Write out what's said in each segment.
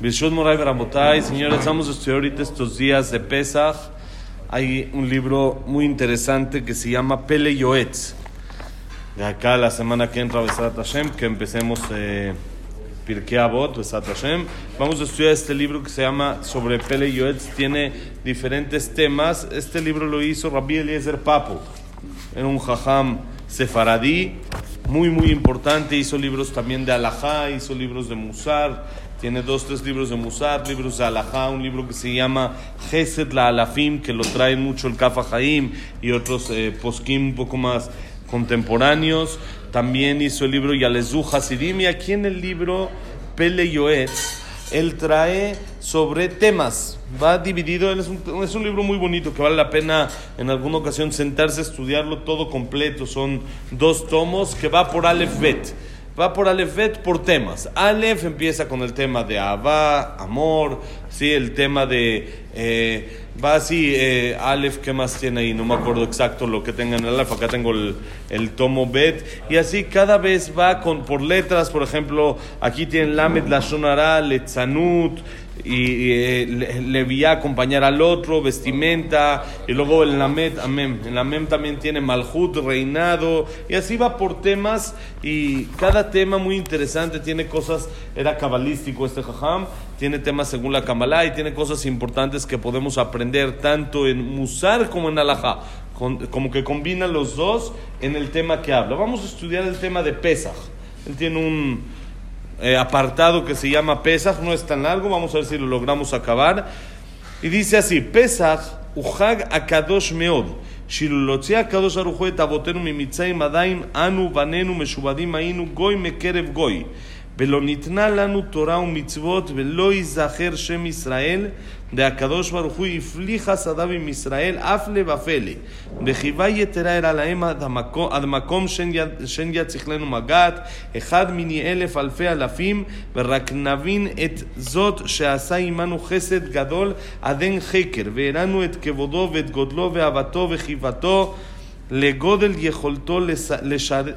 Bishot Moray Baramotay, señores, estamos estudiando ahorita estos días de Pesach. Hay un libro muy interesante que se llama Pele Yoetz. De acá la semana que entra Besat Hashem, que empecemos eh, Pirkei Avot, Besat Hashem. Vamos a estudiar este libro que se llama sobre Pele Yoetz. Tiene diferentes temas. Este libro lo hizo Rabbi Eliezer Papo. Era un jajam sefaradí, muy, muy importante. Hizo libros también de Alajá, hizo libros de Musar tiene dos, tres libros de Musar, libros de Alajá, un libro que se llama Gesed la Alafim, que lo trae mucho el Kafa Haim y otros eh, poskim un poco más contemporáneos. También hizo el libro Yalezu Hasidim y aquí en el libro Pele Yoetz, él trae sobre temas. Va dividido, es un, es un libro muy bonito que vale la pena en alguna ocasión sentarse a estudiarlo todo completo. Son dos tomos que va por Aleph Bet va por Alefet por temas. Alef empieza con el tema de Abba, amor, ¿sí? el tema de. Eh, va así, eh, Aleph, ¿qué más tiene ahí? No me acuerdo exacto lo que tenga en Aleph. Acá tengo el, el, tomo Bet. Y así cada vez va con, por letras, por ejemplo, aquí tienen Lamed, Lashonara, Letzanut y, eh, le, vi acompañar al otro, vestimenta, y luego el Lamed, Amem. El Amem también tiene Malhut, reinado, y así va por temas, y cada tema muy interesante, tiene cosas, era cabalístico este Jajam, tiene temas según la Kabbalah, y tiene cosas importantes que podemos aprender tanto en Musar como en Alajá, como que combina los dos en el tema que habla. Vamos a estudiar el tema de Pesach. Él tiene un eh, apartado que se llama Pesach, no es tan largo, vamos a ver si lo logramos acabar. Y dice así, Pesach, Uhag Akadosh Meod, Shilulotzi Akadosh Arujo et Avotenu Mimitzayim Adaim, Anu Banenu Meshubadim Ainu, Goy Mekerev Goy ולא ניתנה לנו תורה ומצוות ולא ייזכר שם ישראל והקדוש ברוך הוא הפליך חסדיו עם ישראל אף לבפלא וחיבה יתרה הראה להם עד המקום, עד מקום שן יציך לנו מגעת אחד מני אלף אלפי אלפים ורק נבין את זאת שעשה עמנו חסד גדול עד אין חקר והראינו את כבודו ואת גודלו ואהבתו וחיבתו לגודל יכולתו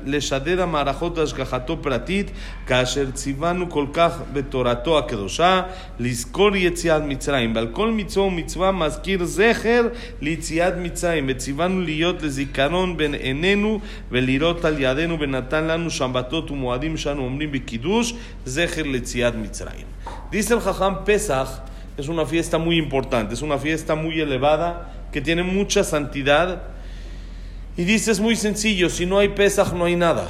לשדר המערכות השגחתו פרטית, כאשר ציוונו כל כך בתורתו הקדושה, לזכור יציאת מצרים. ועל כל מצווה ומצווה מזכיר זכר ליציאת מצרים, וציוונו להיות לזיכרון בין עינינו ולראות על ידינו, ונתן לנו שבתות ומועדים שאנו אומרים בקידוש, זכר ליציאת מצרים. Dice el Jajam Pesach, es una fiesta muy importante, es una fiesta muy elevada, que tiene mucha santidad, Y dice, es muy sencillo, si no hay Pesach no hay nada.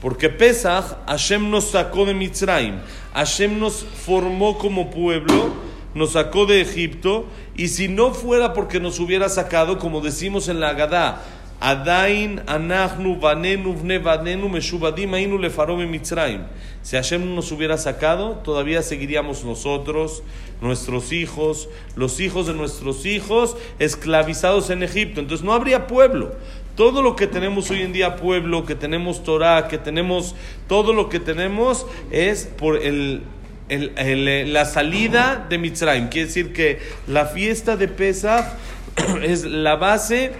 Porque Pesach, Hashem nos sacó de Mitzrayim, Hashem nos formó como pueblo, nos sacó de Egipto, y si no fuera porque nos hubiera sacado, como decimos en la Agadá, Adain, Anachnu, Vanenu, Vne, Vanenu, Meshubadim, Ainu, Lefarom, Mitzrayim. Si Hashem no nos hubiera sacado, todavía seguiríamos nosotros, nuestros hijos, los hijos de nuestros hijos, esclavizados en Egipto. Entonces no habría pueblo. Todo lo que tenemos hoy en día, pueblo, que tenemos Torah, que tenemos, todo lo que tenemos es por el, el, la salida de Mitzrayim. Quiere decir que la fiesta de Pesach es la base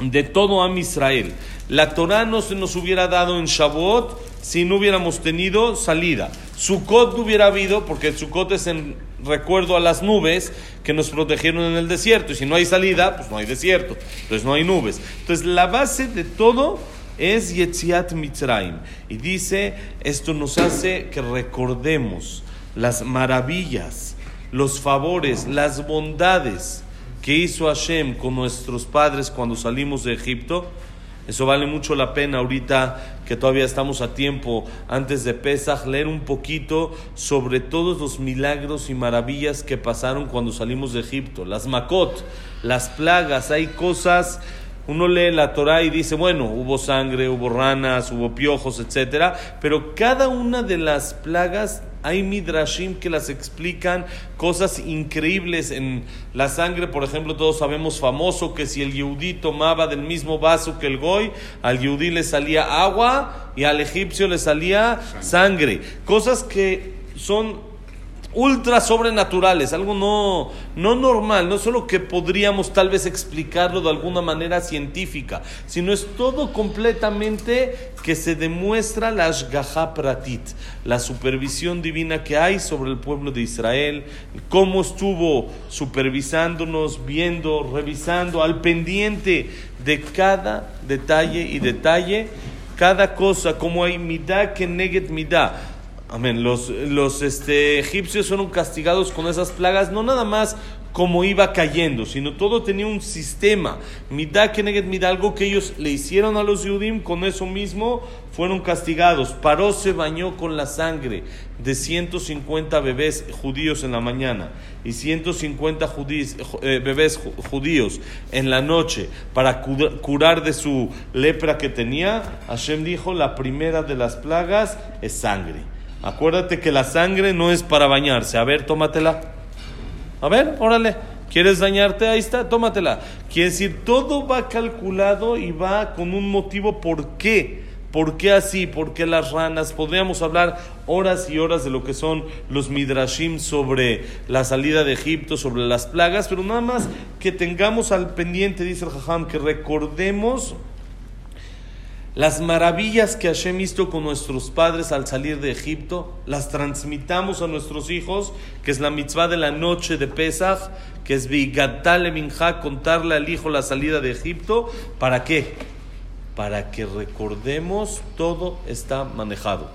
de todo Am Israel. La Torah no se nos hubiera dado en Shavuot si no hubiéramos tenido salida. Sukkot no hubiera habido, porque Sukkot es en recuerdo a las nubes que nos protegieron en el desierto. Y si no hay salida, pues no hay desierto. Entonces no hay nubes. Entonces la base de todo es Yetziat Mitzrayim. Y dice, esto nos hace que recordemos las maravillas, los favores, las bondades que hizo Hashem con nuestros padres cuando salimos de Egipto eso vale mucho la pena ahorita que todavía estamos a tiempo antes de Pesach, leer un poquito sobre todos los milagros y maravillas que pasaron cuando salimos de Egipto. Las Makot, las plagas, hay cosas uno lee la Torah y dice, bueno, hubo sangre, hubo ranas, hubo piojos, etcétera, pero cada una de las plagas hay midrashim que las explican cosas increíbles en la sangre, por ejemplo, todos sabemos famoso que si el yudí tomaba del mismo vaso que el goy, al yudí le salía agua y al egipcio le salía sangre, cosas que son ultra sobrenaturales, algo no, no normal, no solo que podríamos tal vez explicarlo de alguna manera científica, sino es todo completamente que se demuestra la Ashgaha Pratit, la supervisión divina que hay sobre el pueblo de Israel, cómo estuvo supervisándonos, viendo, revisando, al pendiente de cada detalle y detalle, cada cosa, como hay midá que neget midá Amén. Los, los este, egipcios fueron castigados con esas plagas, no nada más como iba cayendo, sino todo tenía un sistema. Midá algo que ellos le hicieron a los Yudim, con eso mismo fueron castigados. Paró se bañó con la sangre de 150 bebés judíos en la mañana y 150 eh, bebés judíos en la noche para curar de su lepra que tenía. Hashem dijo, la primera de las plagas es sangre. Acuérdate que la sangre no es para bañarse. A ver, tómatela. A ver, órale. ¿Quieres dañarte? Ahí está, tómatela. Quiere decir, todo va calculado y va con un motivo por qué. ¿Por qué así? ¿Por qué las ranas? Podríamos hablar horas y horas de lo que son los midrashim sobre la salida de Egipto, sobre las plagas, pero nada más que tengamos al pendiente, dice el Jajam, que recordemos las maravillas que Hashem hizo con nuestros padres al salir de Egipto, las transmitamos a nuestros hijos, que es la mitzvah de la noche de Pesach, que es Vigatale Minja, contarle al hijo la salida de Egipto. ¿Para qué? Para que recordemos todo está manejado.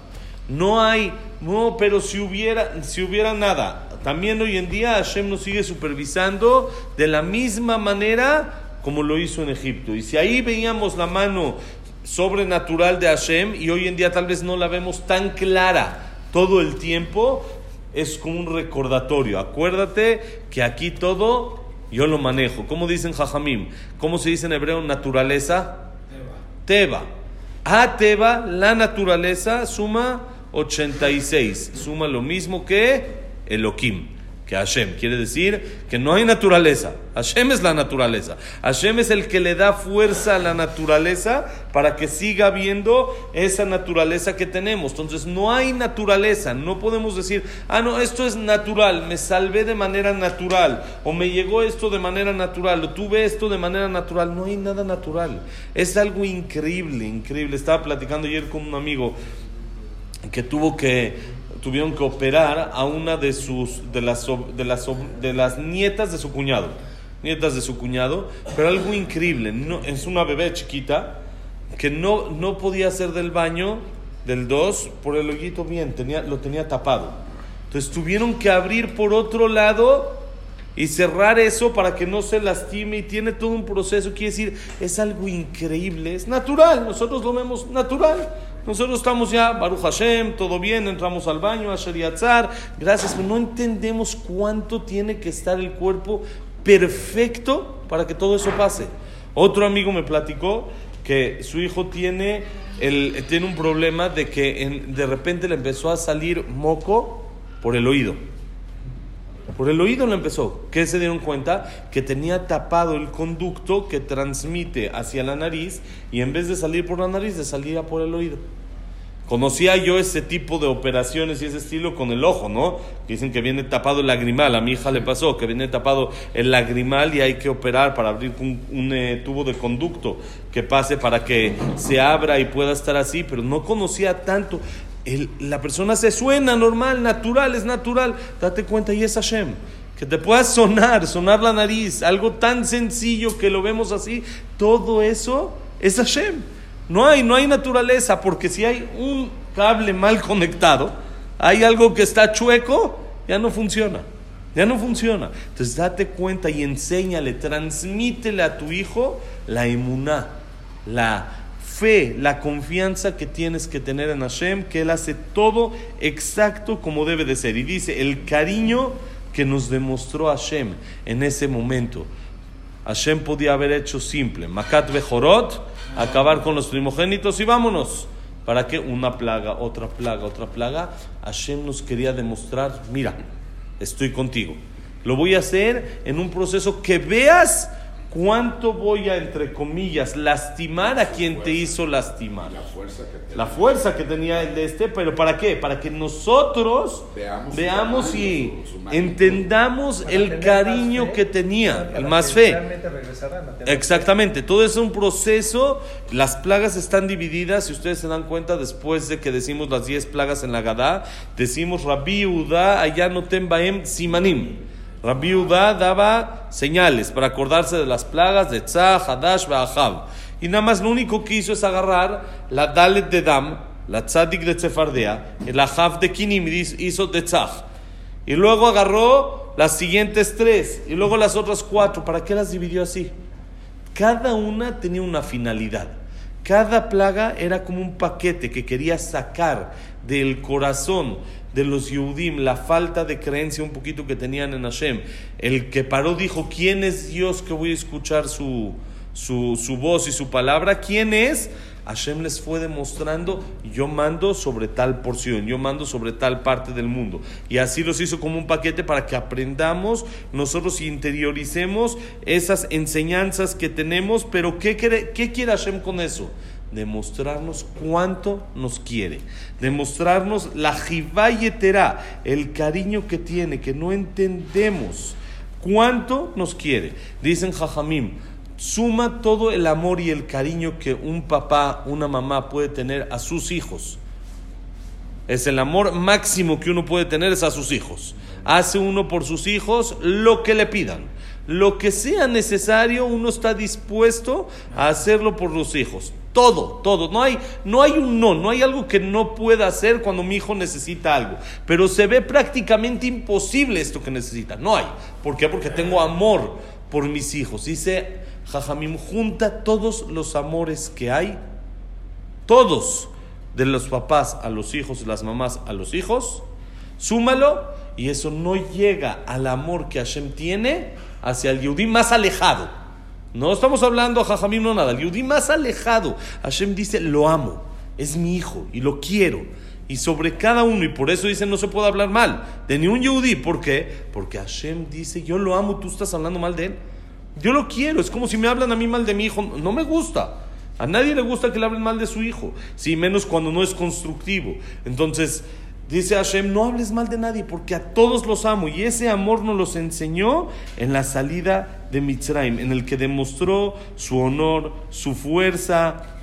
No hay, no, pero si hubiera, si hubiera nada, también hoy en día Hashem nos sigue supervisando de la misma manera como lo hizo en Egipto. Y si ahí veíamos la mano sobrenatural de Hashem y hoy en día tal vez no la vemos tan clara todo el tiempo, es como un recordatorio. Acuérdate que aquí todo yo lo manejo. ¿Cómo dicen Jajamim? ¿Cómo se dice en hebreo naturaleza? Teba. A Teba, la naturaleza, suma 86. Suma lo mismo que Elohim que Hashem. Quiere decir que no hay naturaleza. Hashem es la naturaleza. Hashem es el que le da fuerza a la naturaleza para que siga viendo esa naturaleza que tenemos. Entonces no hay naturaleza. No podemos decir, ah, no, esto es natural, me salvé de manera natural, o me llegó esto de manera natural, o tuve esto de manera natural. No hay nada natural. Es algo increíble, increíble. Estaba platicando ayer con un amigo que tuvo que tuvieron que operar a una de sus de las de las de las nietas de su cuñado, nietas de su cuñado, pero algo increíble, es una bebé chiquita que no no podía hacer del baño del 2 por el hoyito bien, tenía lo tenía tapado. Entonces tuvieron que abrir por otro lado y cerrar eso para que no se lastime y tiene todo un proceso, quiere decir, es algo increíble, es natural, nosotros lo vemos natural. Nosotros estamos ya, Baruch Hashem, todo bien, entramos al baño, a Shariatzar, gracias, pero no entendemos cuánto tiene que estar el cuerpo perfecto para que todo eso pase. Otro amigo me platicó que su hijo tiene, el, tiene un problema de que de repente le empezó a salir moco por el oído. Por el oído le empezó. ¿Qué se dieron cuenta? Que tenía tapado el conducto que transmite hacia la nariz y en vez de salir por la nariz, le salía por el oído. Conocía yo ese tipo de operaciones y ese estilo con el ojo, ¿no? dicen que viene tapado el lagrimal. A mi hija le pasó que viene tapado el lagrimal y hay que operar para abrir un, eh, tubo de conducto que pase para que se abra y pueda estar así, pero no conocía tanto la persona se suena normal, natural, es natural. Date cuenta, y es Hashem. Que te pueda sonar, sonar la nariz, algo tan sencillo que lo vemos así, todo eso es Hashem. No hay, no hay naturaleza, porque si hay un cable mal conectado, hay algo que está chueco, ya no funciona. Ya no funciona. Entonces date cuenta y enséñale, transmítele a tu hijo la emuná, la fe, la confianza que tienes que tener en Hashem, que Él hace todo exacto como debe de ser. Y dice, el cariño que nos demostró Hashem en ese momento. Hashem podía haber hecho simple, Makat Bejorot, acabar con los primogénitos y vámonos. ¿Para qué? Una plaga, otra plaga, otra plaga. Hashem nos quería demostrar, mira, estoy contigo. Lo voy a hacer en un proceso que veas ¿Cuánto voy a, entre comillas, lastimar a quien te hizo lastimar? La fuerza que tenía. La fuerza que tenía el de este, pero ¿para qué? Para que nosotros Veamos y su- su magnitud. entendamos Para el cariño fe, que tenía, el más fe. Exactamente, todo es un proceso. Las plagas están divididas. Si ustedes se dan cuenta, después de que decimos las 10 plagas en la Gadá, decimos Rabbi Udá, allá no tembaem simanim. Rabbi Udá daba señales para acordarse de las plagas de Tzah, Hadash, Ahab. Y nada más lo único que hizo es agarrar la Dalet de Dam, la Tzadik de Tzefardea, el Ahab de Kinim hizo de Tzah. Y luego agarró las siguientes tres y luego las otras cuatro. ¿Para qué las dividió así? Cada una tenía una finalidad. Cada plaga era como un paquete que quería sacar del corazón de los Yehudim la falta de creencia un poquito que tenían en Hashem. El que paró dijo, ¿quién es Dios que voy a escuchar su, su, su voz y su palabra? ¿Quién es? Hashem les fue demostrando, yo mando sobre tal porción, yo mando sobre tal parte del mundo. Y así los hizo como un paquete para que aprendamos, nosotros interioricemos esas enseñanzas que tenemos, pero ¿qué quiere, qué quiere Hashem con eso? Demostrarnos cuánto nos quiere, demostrarnos la jivayetera, el cariño que tiene, que no entendemos cuánto nos quiere. Dicen Jajamim, suma todo el amor y el cariño que un papá, una mamá puede tener a sus hijos. Es el amor máximo que uno puede tener es a sus hijos. Hace uno por sus hijos lo que le pidan. Lo que sea necesario, uno está dispuesto a hacerlo por los hijos. Todo, todo. No hay, no hay un no, no hay algo que no pueda hacer cuando mi hijo necesita algo. Pero se ve prácticamente imposible esto que necesita. No hay. ¿Por qué? Porque tengo amor por mis hijos. Dice Jajamim, junta todos los amores que hay, todos, de los papás a los hijos las mamás a los hijos, súmalo y eso no llega al amor que Hashem tiene hacia el Yudí más alejado. No estamos hablando a Jajamim, no nada, el Yudí más alejado. Hashem dice, lo amo, es mi hijo y lo quiero. Y sobre cada uno, y por eso dice no se puede hablar mal de ni un Yehudí. ¿Por qué? Porque Hashem dice, yo lo amo, tú estás hablando mal de él. Yo lo quiero, es como si me hablan a mí mal de mi hijo, no me gusta. A nadie le gusta que le hablen mal de su hijo, sí, menos cuando no es constructivo. Entonces, dice Hashem, no hables mal de nadie porque a todos los amo. Y ese amor nos los enseñó en la salida de Mitzrayim, en el que demostró su honor, su fuerza,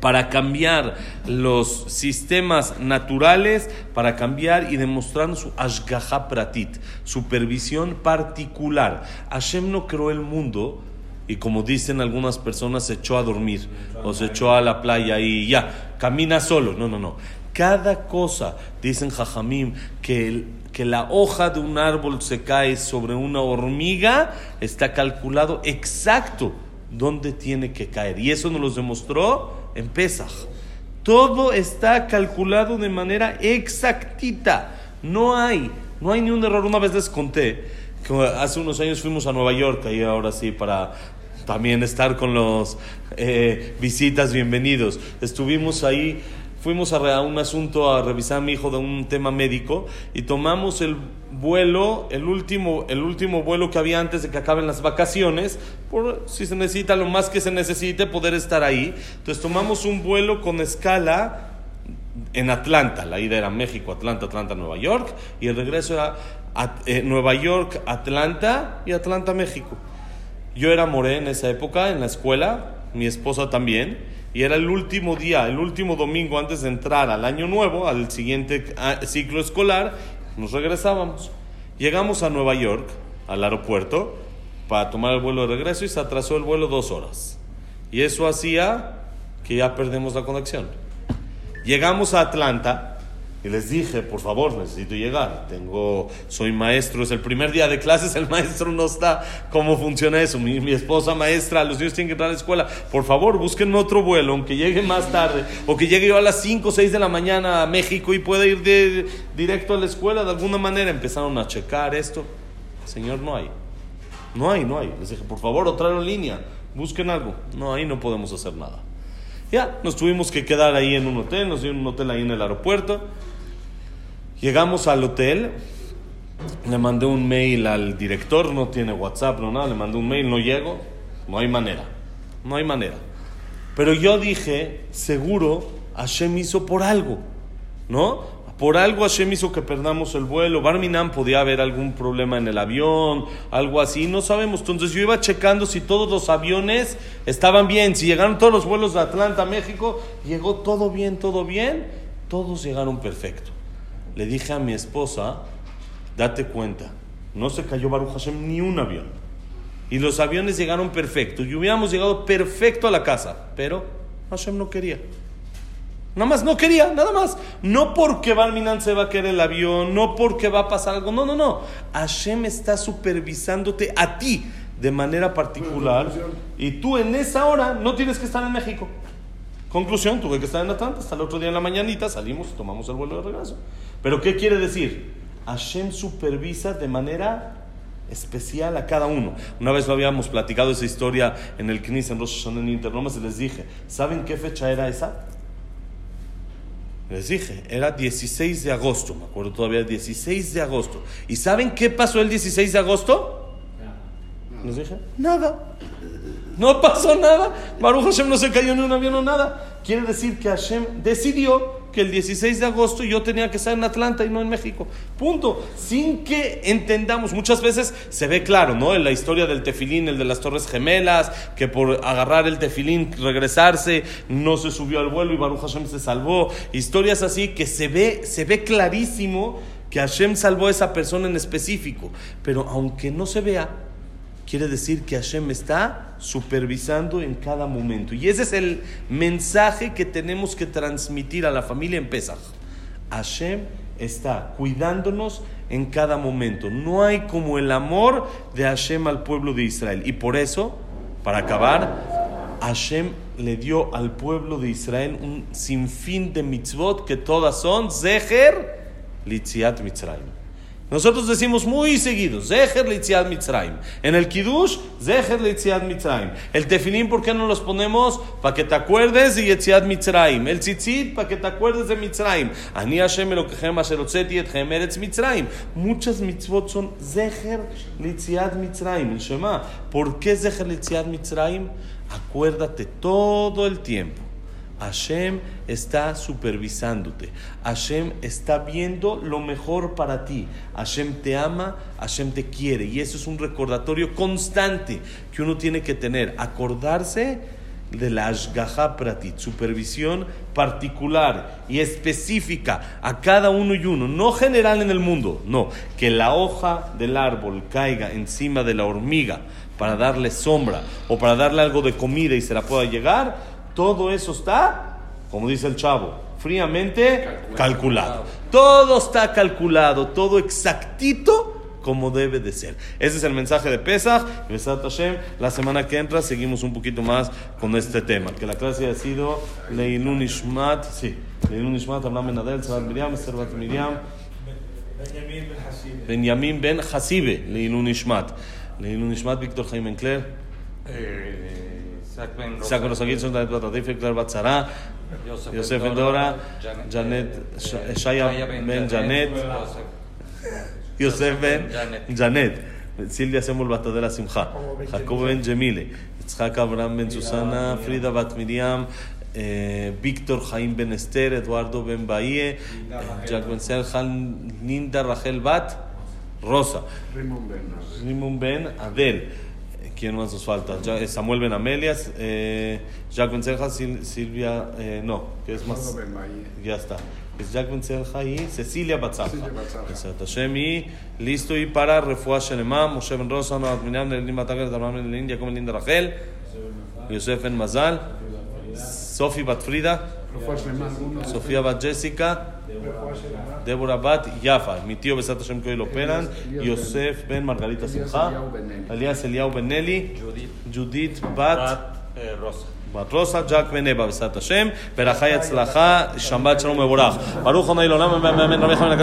para cambiar los sistemas naturales, para cambiar y demostrar su ashgaha pratit, supervisión particular. Hashem no creó el mundo y como dicen algunas personas se echó a dormir o se echó a la playa y ya, camina solo. No, no, no. Cada cosa, dicen Jajamim, que, el- que la hoja de un árbol se cae sobre una hormiga, está calculado exacto dónde tiene que caer. Y eso nos lo demostró en Pesach. Todo está calculado de manera exactita. No hay, no hay ni un error. Una vez les conté hace unos años fuimos a Nueva York, ahí ahora sí, para también estar con los eh, visitas bienvenidos. Estuvimos ahí, fuimos a, un asunto a revisar a mi hijo de un tema médico y tomamos el vuelo, el último, el último vuelo que había antes de que acaben las vacaciones, por si se necesita lo más que se necesite poder estar ahí. Entonces tomamos un vuelo con escala en Atlanta. La ida era México, Atlanta, Atlanta, Nueva York. Y el regreso era a- eh, Nueva York, Atlanta y Atlanta, México. Yo era moré en esa época en la escuela, mi esposa también. Y era el último día, el último domingo antes de entrar al año nuevo, al siguiente ah, ciclo escolar, nos regresábamos. Llegamos a Nueva York, al aeropuerto, para tomar el vuelo de regreso y se atrasó el vuelo dos horas. Y eso hacía que ya perdemos la conexión. Llegamos a Atlanta y les dije, por favor, necesito llegar. Tengo, soy maestro, es el primer día de clases, el maestro no está. ¿Cómo funciona eso? Mi, mi esposa maestra, los niños tienen que entrar a la escuela. Por favor, busquen otro vuelo, aunque llegue más tarde, o que llegue yo a las 5 o 6 de la mañana a México y pueda ir de, directo a la escuela de alguna manera. Empezaron a checar esto. Señor, no hay. No hay, no hay. Les dije, por favor, otra aerolínea, busquen algo. No, ahí no podemos hacer nada. Ya, nos tuvimos que quedar ahí en un hotel, nos dieron un hotel ahí en el aeropuerto. Llegamos al hotel Le mandé un mail al director, no tiene WhatsApp, no nada, le mandé un mail, no llego, no hay manera, no hay manera. Pero yo dije, seguro Hashem hizo por algo, ¿no? Por algo Hashem hizo que perdamos el vuelo. Barminan podía haber algún problema en el avión, algo así, no sabemos. Entonces yo iba checando si todos los aviones estaban bien, si llegaron todos los vuelos de Atlanta a México, llegó todo bien, todo bien, todos llegaron perfecto. Le dije a mi esposa, date cuenta, no se cayó Baruch Hashem ni un avión. Y los aviones llegaron perfectos y hubiéramos llegado perfecto a la casa, pero Hashem no quería. Nada más no quería, nada más. No porque Barminan se va a querer el avión, no porque va a pasar algo. No, no, no. Hashem está supervisándote a ti de manera particular. Y tú en esa hora no tienes que estar en México. Conclusión, tuve que estar en Atlanta. Hasta el otro día en la mañanita salimos, tomamos el vuelo de regreso. Pero ¿qué quiere decir? Hashem supervisa de manera especial a cada uno. Una vez lo habíamos platicado esa historia en el Knis en Rosh Hashanah en y les dije, ¿saben qué fecha era esa? Les dije, era 16 de agosto, me acuerdo todavía, 16 de agosto. ¿Y saben qué pasó el 16 de agosto? Les dije, nada. No pasó nada. Baruch Hashem no se cayó ni un avión o nada. Quiere decir que Hashem decidió que el 16 de agosto yo tenía que estar en Atlanta y no en México. Punto. Sin que entendamos, muchas veces se ve claro, ¿no? En la historia del tefilín, el de las Torres Gemelas, que por agarrar el tefilín, regresarse, no se subió al vuelo y Baruch Hashem se salvó. Historias así que se ve, se ve clarísimo que Hashem salvó a esa persona en específico. Pero aunque no se vea, quiere decir que Hashem está supervisando en cada momento. Y ese es el mensaje que tenemos que transmitir a la familia en Pesach. Hashem está cuidándonos en cada momento. No hay como el amor de Hashem al pueblo de Israel. Y por eso, para acabar, Hashem le dio al pueblo de Israel un sinfín de mitzvot que todas son Zeher Litziat Mitzrayim. Nosotros decimos muy seguido, Zeher Litziat Mitzrayim. En el Kiddush, Zeher Litziat Mitzrayim. El Tefilín, ¿por qué no los ponemos? Para que te acuerdes de Yetziat Mitzrayim. El Tzitzit, para que te acuerdes de Mitzrayim. Ani Hashem Elokechem Asher Otzeti Etchem Eretz Mitzrayim. Muchas mitzvot son Zeher Litziat Mitzrayim. El Shema. ¿Por qué Zeher Litziat Mitzrayim? Acuérdate todo el tiempo. Hashem está supervisándote. Hashem está viendo lo mejor para ti. Hashem te ama, Hashem te quiere. Y eso es un recordatorio constante que uno tiene que tener. Acordarse de la Ashgaha Pratit, supervisión particular y específica a cada uno y uno, no general en el mundo, no, que la hoja del árbol caiga encima de la hormiga para darle sombra o para darle algo de comida y se la pueda llegar, todo eso está, como dice el chavo, fríamente calculado. Todo está calculado, todo exactito como debe de ser. Ese es el mensaje de Pesach. La semana que entra seguimos un poquito más con este tema. Que la clase ha sido Leilun Ishmat, sí, Leilun Ishmat, Abraham Ben Adel, Sabat Miriam, Servat Miriam, Benjamin Ben Hasibe, Leilun Ishmat. Leilun Ishmat, Víctor Jaime Encler. Isaac Rosa Gilson, David Batatife, Claire Batzara, Yosef Endora, Janet, Shaya Ben Janet, Yosef Ben Janet, Silvia Semul Batadela Simcha, Jacob Ben Jemile, Yitzhak Abraham Ben Susana, Frida Bat Miriam, eh, Víctor Jaim Ben Esther, Eduardo Ben Bahie, Jack Ben Serjan, Linda Rachel Bat, Rosa, Rimon Ben Adel. ¿Quién más nos falta? Ya- eh, Samuel Ben Amelias, eh, Jack Ben Serja, Sil- Silvia, eh, no, ¿qué es más? Ya está. Es Jack Ben Serja y Cecilia Batzaja. Besat Hashem listo y para Refuah Shelema, Moshe Ben Rosa, Nelim Bataker, Abraham Ben Linda, Jacob Ben Linda Rachel, Yosef Ben Mazal, Sofi Bat Frida, Sofía Bat Jessica, דבורה בת יפה, מתיו בסת השם קוראים לו פלן, יוסף בן מרגלית השמחה, אליאס אליהו בן נלי, ג'ודית בת אה, רוסה. בת רוסה, ג'אק ונבה, בסת השם, ברכה הצלחה, שבת שלום מבורך. ברוך ה' לעולם, אמן, אמן, רבי חמאל.